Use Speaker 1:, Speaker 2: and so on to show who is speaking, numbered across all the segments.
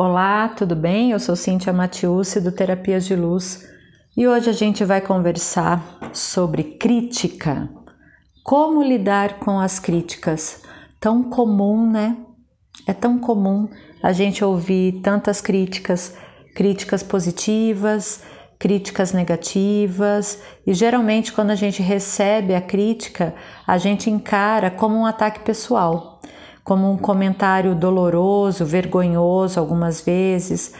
Speaker 1: Olá, tudo bem? Eu sou Cíntia Matiusi do Terapias de Luz e hoje a gente vai conversar sobre crítica. Como lidar com as críticas? Tão comum, né? É tão comum a gente ouvir tantas críticas, críticas positivas, críticas negativas, e geralmente quando a gente recebe a crítica, a gente encara como um ataque pessoal como um comentário doloroso, vergonhoso algumas vezes,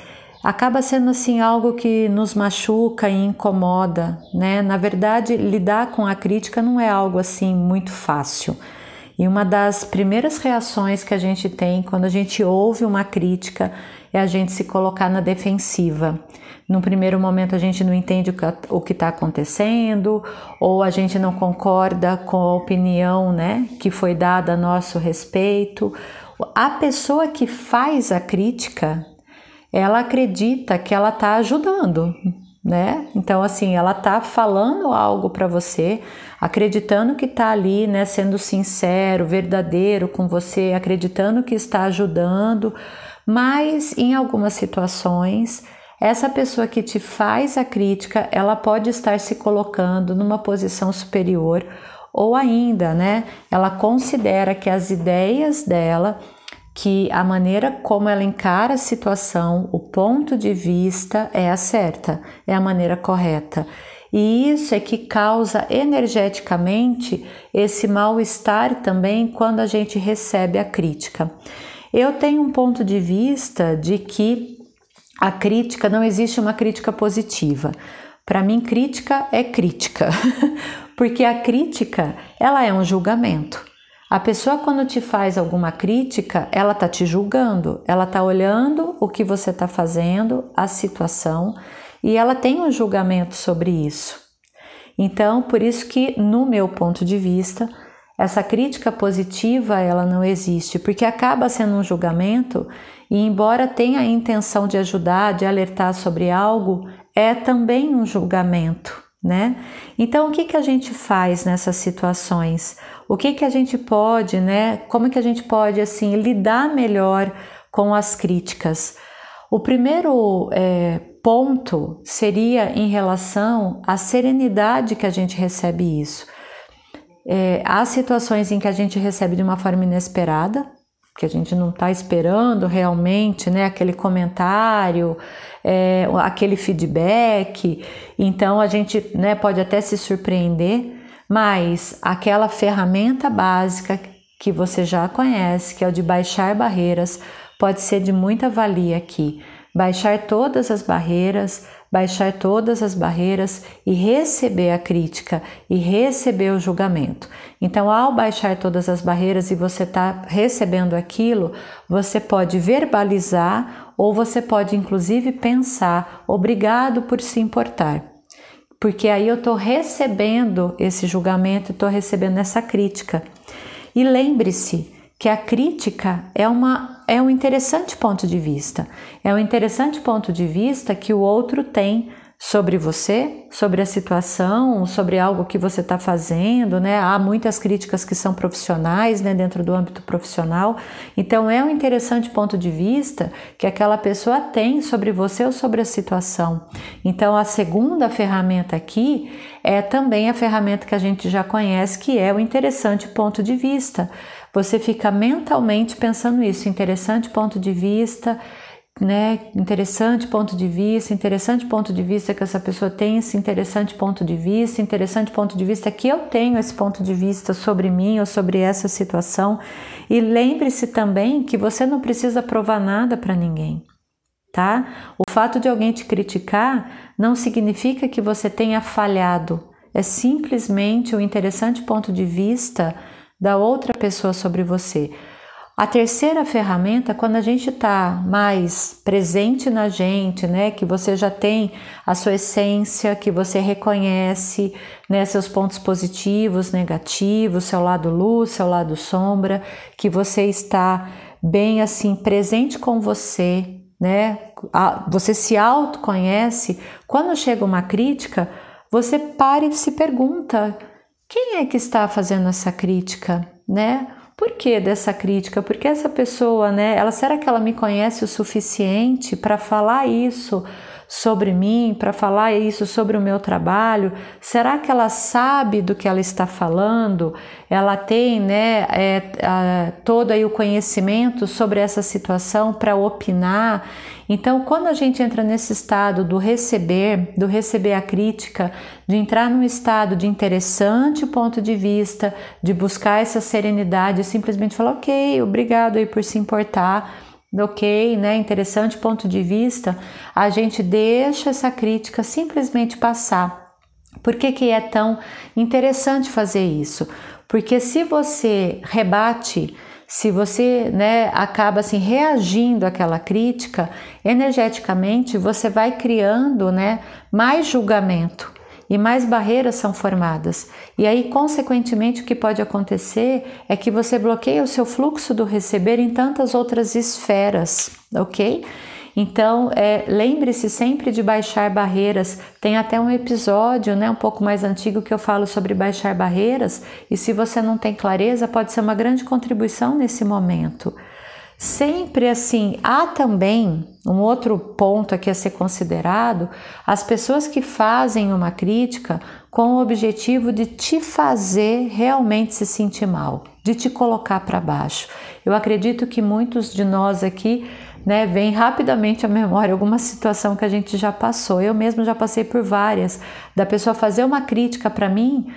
Speaker 1: acaba sendo assim algo que nos machuca e incomoda, né? Na verdade, lidar com a crítica não é algo assim muito fácil. E uma das primeiras reações que a gente tem quando a gente ouve uma crítica é a gente se colocar na defensiva. No primeiro momento a gente não entende o que está acontecendo, ou a gente não concorda com a opinião né, que foi dada a nosso respeito. A pessoa que faz a crítica, ela acredita que ela está ajudando, né? Então, assim, ela tá falando algo para você, acreditando que tá ali, né, sendo sincero, verdadeiro com você, acreditando que está ajudando, mas em algumas situações, essa pessoa que te faz a crítica, ela pode estar se colocando numa posição superior ou ainda, né, ela considera que as ideias dela, que a maneira como ela encara a situação, o ponto de vista é a certa, é a maneira correta. E isso é que causa energeticamente esse mal-estar também quando a gente recebe a crítica. Eu tenho um ponto de vista de que a crítica não existe uma crítica positiva. Para mim, crítica é crítica, porque a crítica ela é um julgamento. A pessoa quando te faz alguma crítica, ela tá te julgando, ela tá olhando o que você está fazendo, a situação, e ela tem um julgamento sobre isso. Então, por isso que no meu ponto de vista, essa crítica positiva ela não existe, porque acaba sendo um julgamento e embora tenha a intenção de ajudar, de alertar sobre algo, é também um julgamento, né? Então o que que a gente faz nessas situações? O que que a gente pode, né? Como que a gente pode assim lidar melhor com as críticas? O primeiro é, ponto seria em relação à serenidade que a gente recebe isso. É, há situações em que a gente recebe de uma forma inesperada, que a gente não está esperando realmente, né? Aquele comentário, é, aquele feedback. Então a gente né, pode até se surpreender, mas aquela ferramenta básica que você já conhece, que é o de baixar barreiras, pode ser de muita valia aqui. Baixar todas as barreiras baixar todas as barreiras e receber a crítica e receber o julgamento. Então, ao baixar todas as barreiras e você está recebendo aquilo, você pode verbalizar ou você pode inclusive pensar: obrigado por se importar. Porque aí eu estou recebendo esse julgamento, estou recebendo essa crítica. E lembre-se que a crítica é, uma, é um interessante ponto de vista. É um interessante ponto de vista que o outro tem sobre você, sobre a situação, sobre algo que você está fazendo, né? Há muitas críticas que são profissionais, né, dentro do âmbito profissional. Então é um interessante ponto de vista que aquela pessoa tem sobre você ou sobre a situação. Então a segunda ferramenta aqui é também a ferramenta que a gente já conhece, que é o interessante ponto de vista. Você fica mentalmente pensando isso, interessante ponto de vista, né? Interessante ponto de vista, interessante ponto de vista que essa pessoa tem esse interessante ponto de vista, interessante ponto de vista que eu tenho esse ponto de vista sobre mim ou sobre essa situação. E lembre-se também que você não precisa provar nada para ninguém, tá? O fato de alguém te criticar não significa que você tenha falhado. É simplesmente o um interessante ponto de vista da outra pessoa sobre você. A terceira ferramenta, quando a gente está mais presente na gente, né, que você já tem a sua essência, que você reconhece, né, seus pontos positivos, negativos, seu lado luz, seu lado sombra, que você está bem assim presente com você, né, você se autoconhece. Quando chega uma crítica, você para e se pergunta: quem é que está fazendo essa crítica, né? Por que dessa crítica? Porque essa pessoa, né, ela será que ela me conhece o suficiente para falar isso sobre mim, para falar isso sobre o meu trabalho? Será que ela sabe do que ela está falando? Ela tem, né, é, a, todo aí o conhecimento sobre essa situação para opinar? Então, quando a gente entra nesse estado do receber, do receber a crítica, de entrar num estado de interessante ponto de vista, de buscar essa serenidade, simplesmente falar, ok, obrigado aí por se importar, ok, né? Interessante ponto de vista, a gente deixa essa crítica simplesmente passar. Por que, que é tão interessante fazer isso? Porque se você rebate se você né, acaba assim reagindo àquela crítica, energeticamente você vai criando né, mais julgamento e mais barreiras são formadas. E aí, consequentemente, o que pode acontecer é que você bloqueia o seu fluxo do receber em tantas outras esferas, ok? Então, é, lembre-se sempre de baixar barreiras. Tem até um episódio, né, um pouco mais antigo que eu falo sobre baixar barreiras. E se você não tem clareza, pode ser uma grande contribuição nesse momento. Sempre assim, há também um outro ponto aqui a ser considerado: as pessoas que fazem uma crítica com o objetivo de te fazer realmente se sentir mal, de te colocar para baixo. Eu acredito que muitos de nós aqui né, vem rapidamente à memória alguma situação que a gente já passou. Eu mesmo já passei por várias, da pessoa fazer uma crítica para mim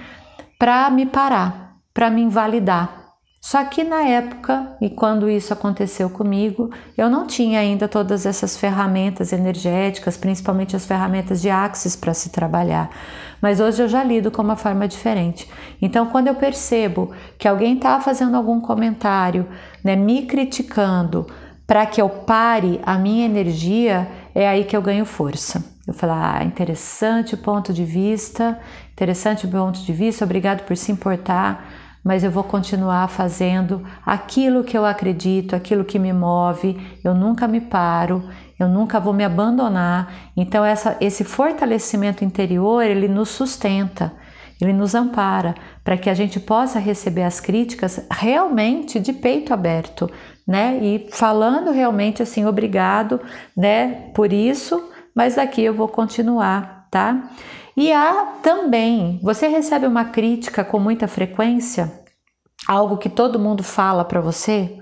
Speaker 1: para me parar, para me invalidar. Só que na época e quando isso aconteceu comigo, eu não tinha ainda todas essas ferramentas energéticas, principalmente as ferramentas de Axis para se trabalhar. Mas hoje eu já lido com uma forma diferente. Então, quando eu percebo que alguém está fazendo algum comentário, né, me criticando, para que eu pare a minha energia, é aí que eu ganho força. Eu falo, ah, interessante ponto de vista, interessante ponto de vista, obrigado por se importar, mas eu vou continuar fazendo aquilo que eu acredito, aquilo que me move, eu nunca me paro, eu nunca vou me abandonar. Então essa, esse fortalecimento interior, ele nos sustenta, ele nos ampara para que a gente possa receber as críticas realmente de peito aberto, né? E falando realmente assim, obrigado, né, por isso, mas daqui eu vou continuar, tá? E há também, você recebe uma crítica com muita frequência, algo que todo mundo fala para você,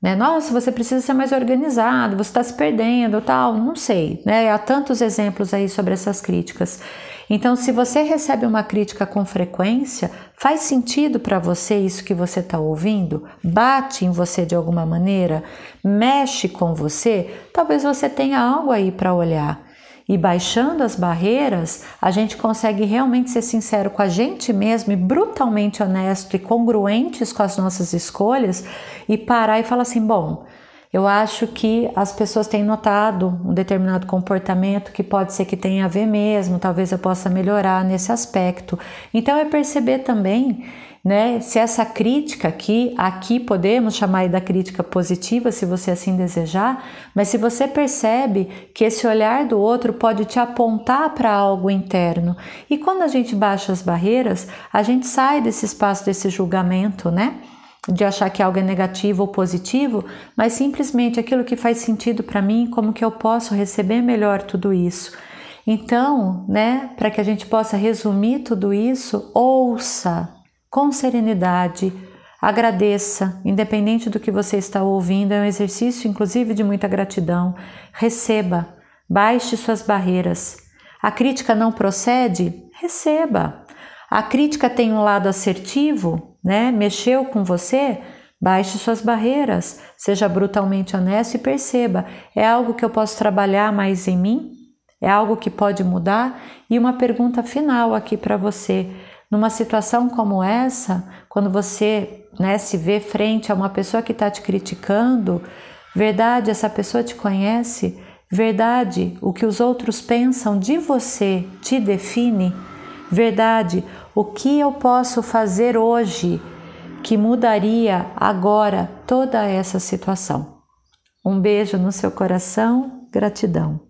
Speaker 1: né? Nossa, você precisa ser mais organizado, você está se perdendo, tal, não sei, né? Há tantos exemplos aí sobre essas críticas. Então, se você recebe uma crítica com frequência, faz sentido para você isso que você está ouvindo? Bate em você de alguma maneira? Mexe com você? Talvez você tenha algo aí para olhar. E baixando as barreiras, a gente consegue realmente ser sincero com a gente mesmo e brutalmente honesto e congruentes com as nossas escolhas e parar e falar assim: bom, eu acho que as pessoas têm notado um determinado comportamento que pode ser que tenha a ver mesmo, talvez eu possa melhorar nesse aspecto. Então é perceber também, né, se essa crítica aqui, aqui podemos chamar da crítica positiva, se você assim desejar, mas se você percebe que esse olhar do outro pode te apontar para algo interno. E quando a gente baixa as barreiras, a gente sai desse espaço desse julgamento, né? de achar que algo é negativo ou positivo, mas simplesmente aquilo que faz sentido para mim, como que eu posso receber melhor tudo isso. Então, né, para que a gente possa resumir tudo isso, ouça com serenidade, agradeça, independente do que você está ouvindo, é um exercício inclusive de muita gratidão. Receba, baixe suas barreiras. A crítica não procede? Receba. A crítica tem um lado assertivo? né, mexeu com você, baixe suas barreiras, seja brutalmente honesto e perceba: é algo que eu posso trabalhar mais em mim? É algo que pode mudar? E uma pergunta final aqui para você. Numa situação como essa, quando você né, se vê frente a uma pessoa que está te criticando, verdade, essa pessoa te conhece? Verdade, o que os outros pensam de você te define? Verdade, o que eu posso fazer hoje que mudaria agora toda essa situação? Um beijo no seu coração, gratidão.